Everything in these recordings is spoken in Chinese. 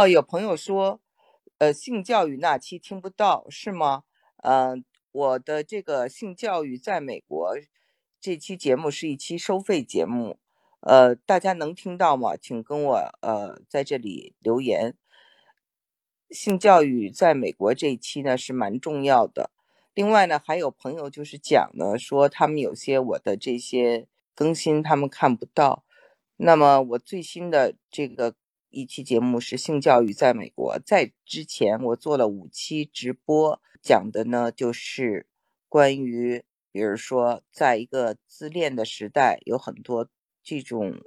哦，有朋友说，呃，性教育那期听不到是吗？嗯，我的这个性教育在美国这期节目是一期收费节目，呃，大家能听到吗？请跟我呃在这里留言。性教育在美国这一期呢是蛮重要的。另外呢，还有朋友就是讲呢，说他们有些我的这些更新他们看不到。那么我最新的这个一期节目是性教育在美国，在之前我做了五期直播，讲的呢就是关于，比如说在一个自恋的时代，有很多这种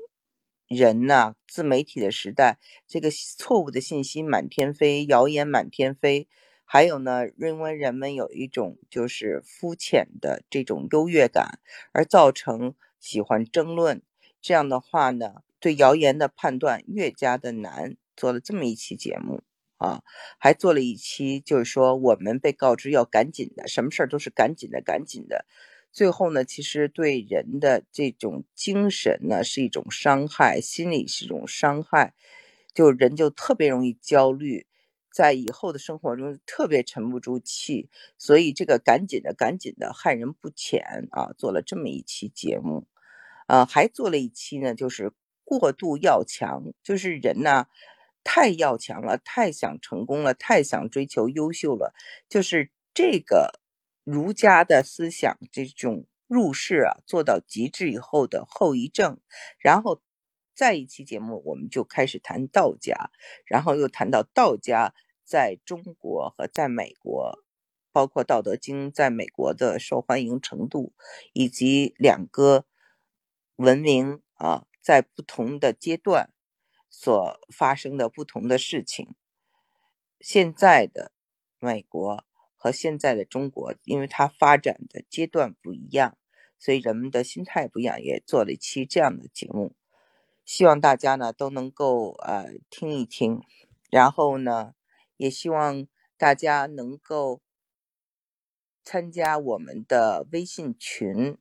人呐，自媒体的时代，这个错误的信息满天飞，谣言满天飞，还有呢，认为人们有一种就是肤浅的这种优越感，而造成喜欢争论。这样的话呢，对谣言的判断越加的难。做了这么一期节目啊，还做了一期，就是说我们被告知要赶紧的，什么事儿都是赶紧的，赶紧的。最后呢，其实对人的这种精神呢是一种伤害，心理是一种伤害，就人就特别容易焦虑，在以后的生活中特别沉不住气。所以这个赶紧的，赶紧的，害人不浅啊。做了这么一期节目。呃，还做了一期呢，就是过度要强，就是人呢太要强了，太想成功了，太想追求优秀了，就是这个儒家的思想这种入世啊，做到极致以后的后遗症。然后再一期节目，我们就开始谈道家，然后又谈到道家在中国和在美国，包括《道德经》在美国的受欢迎程度，以及两个。文明啊，在不同的阶段所发生的不同的事情。现在的美国和现在的中国，因为它发展的阶段不一样，所以人们的心态不一样，也做了一期这样的节目。希望大家呢都能够呃听一听，然后呢，也希望大家能够参加我们的微信群。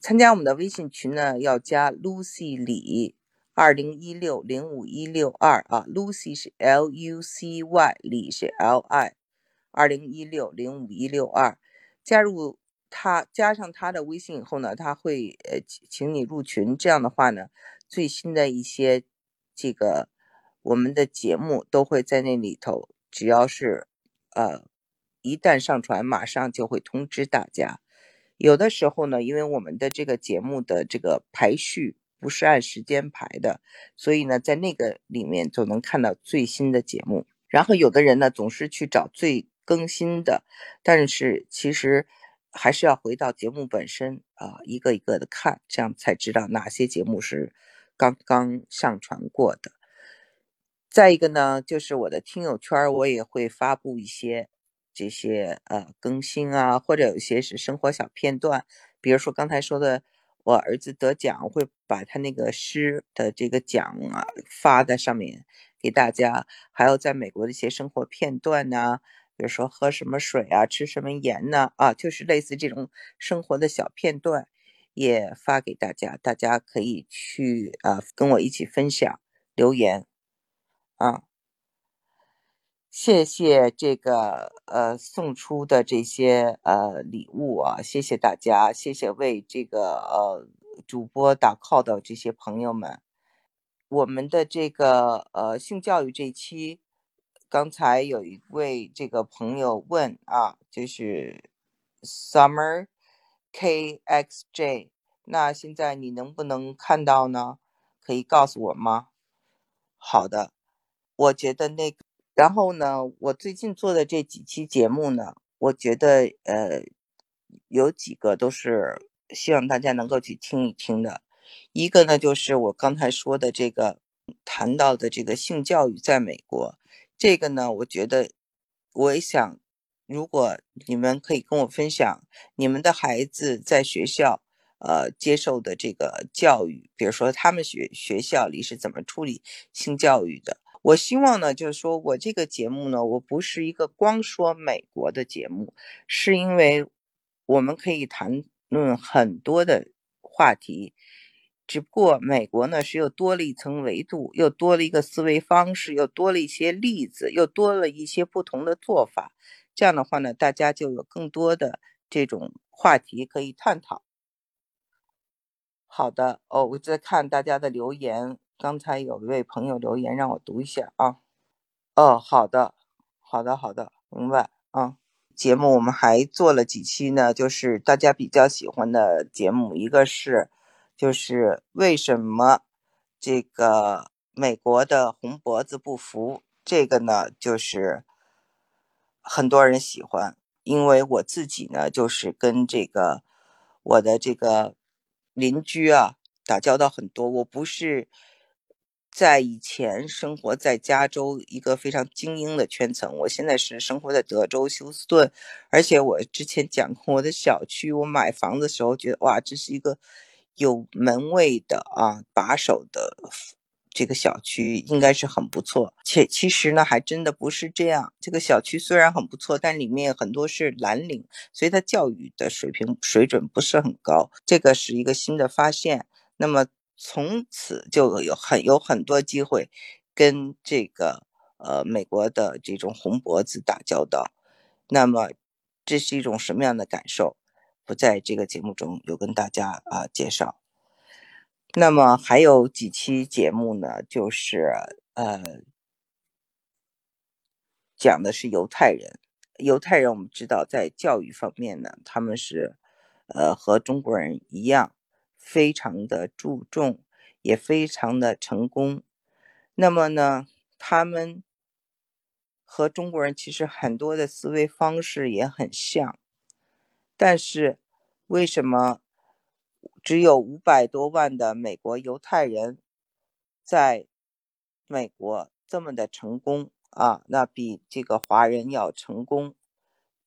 参加我们的微信群呢，要加 Lucy 李二零一六零五一六二啊，Lucy 是 L U C Y，李是 L I，二零一六零五一六二，加入他，加上他的微信以后呢，他会呃请你入群，这样的话呢，最新的一些这个我们的节目都会在那里头，只要是呃一旦上传，马上就会通知大家。有的时候呢，因为我们的这个节目的这个排序不是按时间排的，所以呢，在那个里面就能看到最新的节目。然后有的人呢，总是去找最更新的，但是其实还是要回到节目本身啊，一个一个的看，这样才知道哪些节目是刚刚上传过的。再一个呢，就是我的听友圈，我也会发布一些。这些呃更新啊，或者有些是生活小片段，比如说刚才说的，我儿子得奖，会把他那个诗的这个奖啊发在上面给大家，还有在美国的一些生活片段呢，比如说喝什么水啊，吃什么盐呢，啊，就是类似这种生活的小片段，也发给大家，大家可以去啊跟我一起分享留言。啊。谢谢这个呃送出的这些呃礼物啊，谢谢大家，谢谢为这个呃主播打 call 的这些朋友们。我们的这个呃性教育这期，刚才有一位这个朋友问啊，就是 Summer KXJ，那现在你能不能看到呢？可以告诉我吗？好的，我觉得那个。然后呢，我最近做的这几期节目呢，我觉得呃，有几个都是希望大家能够去听一听的。一个呢，就是我刚才说的这个谈到的这个性教育在美国，这个呢，我觉得我也想，如果你们可以跟我分享你们的孩子在学校呃接受的这个教育，比如说他们学学校里是怎么处理性教育的。我希望呢，就是说我这个节目呢，我不是一个光说美国的节目，是因为我们可以谈论很多的话题，只不过美国呢是又多了一层维度，又多了一个思维方式，又多了一些例子，又多了一些不同的做法。这样的话呢，大家就有更多的这种话题可以探讨。好的哦，我在看大家的留言，刚才有一位朋友留言让我读一下啊。哦，好的，好的，好的，明白啊。节目我们还做了几期呢，就是大家比较喜欢的节目，一个是就是为什么这个美国的红脖子不服？这个呢，就是很多人喜欢，因为我自己呢，就是跟这个我的这个邻居啊打交道很多，我不是。在以前生活在加州一个非常精英的圈层，我现在是生活在德州休斯顿，而且我之前讲过我的小区，我买房子的时候觉得哇，这是一个有门卫的啊把守的这个小区，应该是很不错。且其实呢，还真的不是这样。这个小区虽然很不错，但里面很多是蓝领，所以它教育的水平水准不是很高。这个是一个新的发现。那么。从此就有很有很多机会跟这个呃美国的这种红脖子打交道，那么这是一种什么样的感受？不在这个节目中有跟大家啊介绍。那么还有几期节目呢，就是呃讲的是犹太人。犹太人我们知道在教育方面呢，他们是呃和中国人一样。非常的注重，也非常的成功。那么呢，他们和中国人其实很多的思维方式也很像，但是为什么只有五百多万的美国犹太人在美国这么的成功啊？那比这个华人要成功。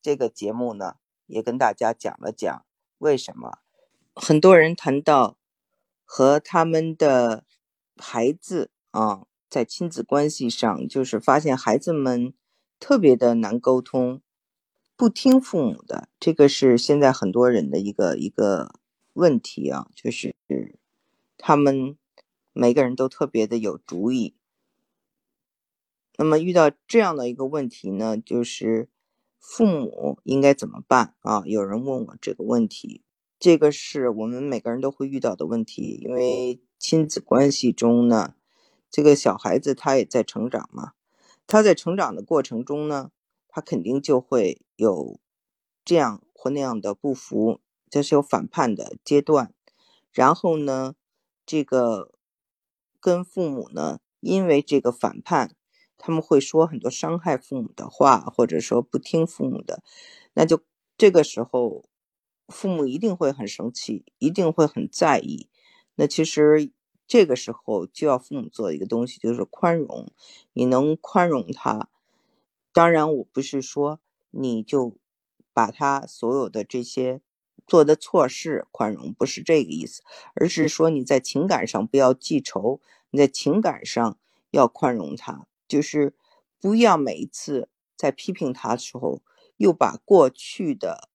这个节目呢，也跟大家讲了讲为什么。很多人谈到和他们的孩子啊，在亲子关系上，就是发现孩子们特别的难沟通，不听父母的，这个是现在很多人的一个一个问题啊，就是他们每个人都特别的有主意。那么遇到这样的一个问题呢，就是父母应该怎么办啊？有人问我这个问题。这个是我们每个人都会遇到的问题，因为亲子关系中呢，这个小孩子他也在成长嘛，他在成长的过程中呢，他肯定就会有这样或那样的不服，这是有反叛的阶段。然后呢，这个跟父母呢，因为这个反叛，他们会说很多伤害父母的话，或者说不听父母的，那就这个时候。父母一定会很生气，一定会很在意。那其实这个时候就要父母做一个东西，就是宽容。你能宽容他，当然我不是说你就把他所有的这些做的错事宽容，不是这个意思，而是说你在情感上不要记仇，你在情感上要宽容他，就是不要每一次在批评他的时候又把过去的。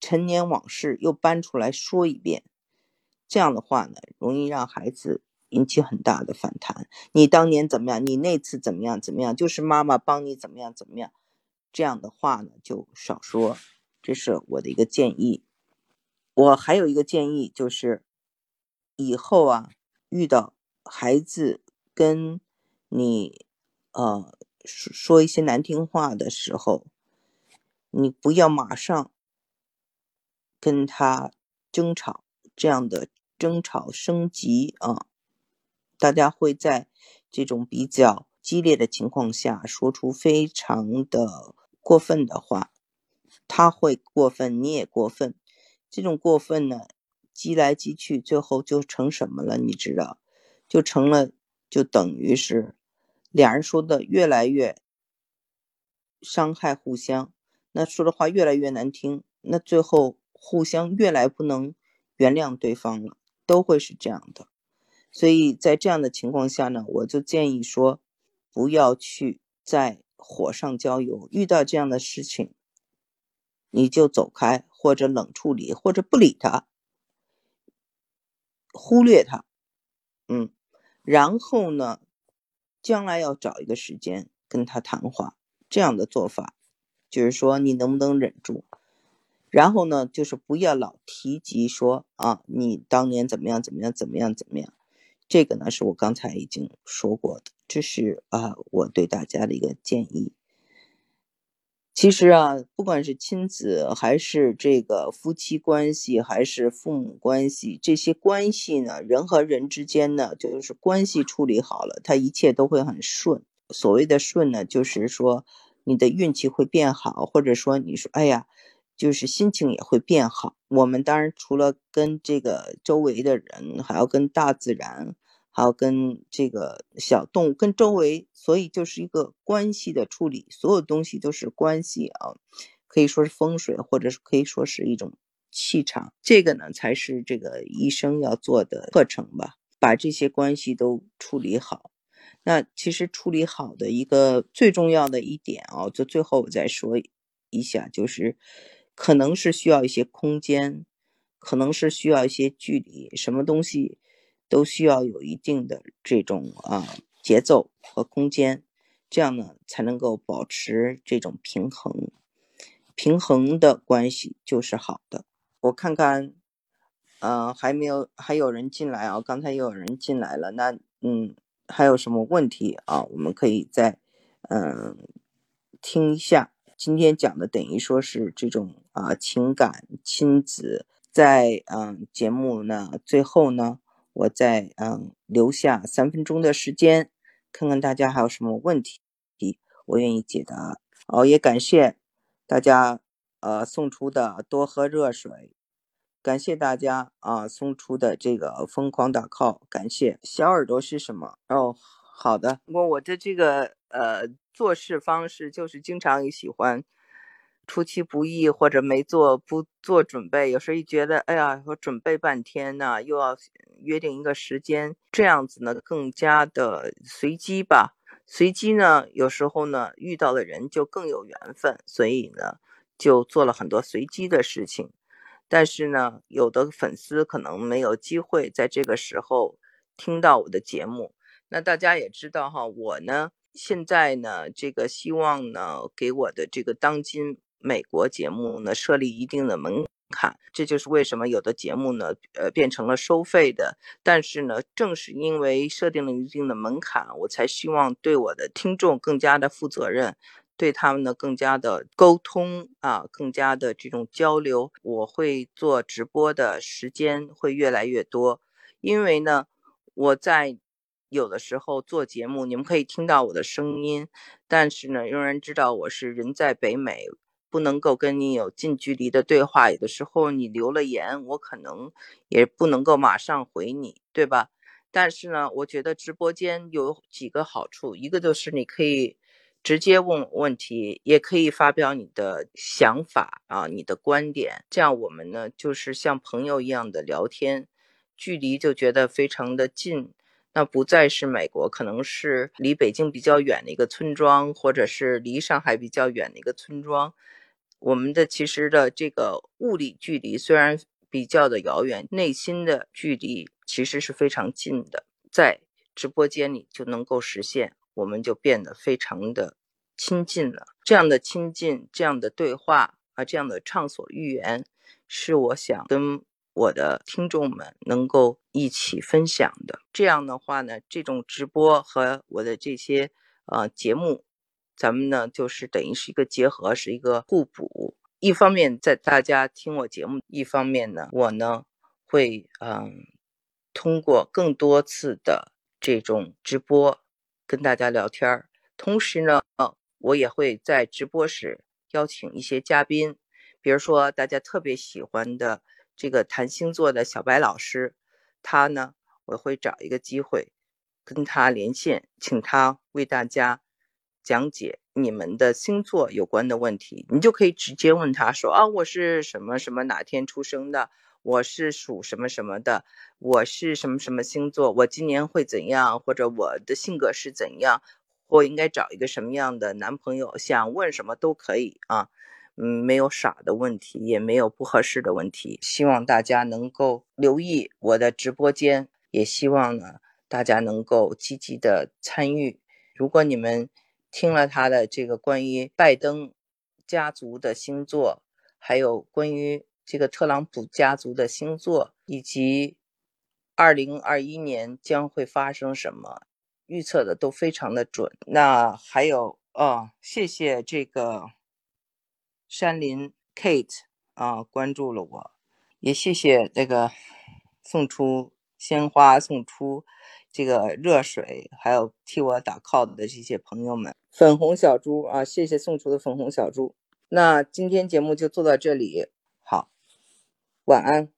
陈年往事又搬出来说一遍，这样的话呢，容易让孩子引起很大的反弹。你当年怎么样？你那次怎么样？怎么样？就是妈妈帮你怎么样？怎么样？这样的话呢，就少说。这是我的一个建议。我还有一个建议，就是以后啊，遇到孩子跟你呃说说一些难听话的时候，你不要马上。跟他争吵，这样的争吵升级啊，大家会在这种比较激烈的情况下说出非常的过分的话，他会过分，你也过分，这种过分呢，激来激去，最后就成什么了？你知道，就成了，就等于是俩人说的越来越伤害互相，那说的话越来越难听，那最后。互相越来不能原谅对方了，都会是这样的。所以在这样的情况下呢，我就建议说，不要去在火上浇油。遇到这样的事情，你就走开，或者冷处理，或者不理他，忽略他，嗯，然后呢，将来要找一个时间跟他谈话，这样的做法，就是说你能不能忍住？然后呢，就是不要老提及说啊，你当年怎么样怎么样怎么样怎么样，这个呢是我刚才已经说过的，这是啊我对大家的一个建议。其实啊，不管是亲子还是这个夫妻关系，还是父母关系，这些关系呢，人和人之间呢，就是关系处理好了，他一切都会很顺。所谓的顺呢，就是说你的运气会变好，或者说你说，哎呀，就是心情也会变好。我们当然除了跟这个周围的人，还要跟大自然。还要跟这个小动物、跟周围，所以就是一个关系的处理，所有东西都是关系啊，可以说是风水，或者是可以说是一种气场。这个呢，才是这个医生要做的课程吧，把这些关系都处理好。那其实处理好的一个最重要的一点啊，就最后我再说一下，就是可能是需要一些空间，可能是需要一些距离，什么东西。都需要有一定的这种啊节奏和空间，这样呢才能够保持这种平衡，平衡的关系就是好的。我看看，呃，还没有还有人进来啊，刚才又有人进来了，那嗯，还有什么问题啊？我们可以再嗯听一下。今天讲的等于说是这种啊情感亲子，在嗯节目呢最后呢。我再嗯留下三分钟的时间，看看大家还有什么问题，我愿意解答。哦，也感谢大家呃送出的多喝热水，感谢大家啊送出的这个疯狂打 call，感谢。小耳朵是什么？哦，好的，我我的这个呃做事方式就是经常喜欢。出其不意，或者没做不做准备，有时候一觉得，哎呀，我准备半天呢，又要约定一个时间，这样子呢更加的随机吧。随机呢，有时候呢遇到的人就更有缘分，所以呢就做了很多随机的事情。但是呢，有的粉丝可能没有机会在这个时候听到我的节目。那大家也知道哈，我呢现在呢这个希望呢给我的这个当今。美国节目呢设立一定的门槛，这就是为什么有的节目呢，呃，变成了收费的。但是呢，正是因为设定了一定的门槛，我才希望对我的听众更加的负责任，对他们呢更加的沟通啊，更加的这种交流。我会做直播的时间会越来越多，因为呢，我在有的时候做节目，你们可以听到我的声音，但是呢，仍然知道我是人在北美。不能够跟你有近距离的对话，有的时候你留了言，我可能也不能够马上回你，对吧？但是呢，我觉得直播间有几个好处，一个就是你可以直接问问题，也可以发表你的想法啊，你的观点，这样我们呢就是像朋友一样的聊天，距离就觉得非常的近，那不再是美国，可能是离北京比较远的一个村庄，或者是离上海比较远的一个村庄。我们的其实的这个物理距离虽然比较的遥远，内心的距离其实是非常近的，在直播间里就能够实现，我们就变得非常的亲近了。这样的亲近，这样的对话啊，这样的畅所欲言，是我想跟我的听众们能够一起分享的。这样的话呢，这种直播和我的这些呃节目。咱们呢，就是等于是一个结合，是一个互补。一方面在大家听我节目，一方面呢，我呢会嗯通过更多次的这种直播跟大家聊天儿。同时呢，我也会在直播时邀请一些嘉宾，比如说大家特别喜欢的这个谈星座的小白老师，他呢，我会找一个机会跟他连线，请他为大家。讲解你们的星座有关的问题，你就可以直接问他说啊，我是什么什么哪天出生的，我是属什么什么的，我是什么什么星座，我今年会怎样，或者我的性格是怎样，或应该找一个什么样的男朋友，想问什么都可以啊，嗯，没有傻的问题，也没有不合适的问题，希望大家能够留意我的直播间，也希望呢大家能够积极的参与。如果你们听了他的这个关于拜登家族的星座，还有关于这个特朗普家族的星座，以及二零二一年将会发生什么，预测的都非常的准。那还有哦，谢谢这个山林 Kate 啊，关注了我，也谢谢这个送出鲜花、送出这个热水，还有替我打 call 的这些朋友们。粉红小猪啊，谢谢送出的粉红小猪。那今天节目就做到这里，好，晚安。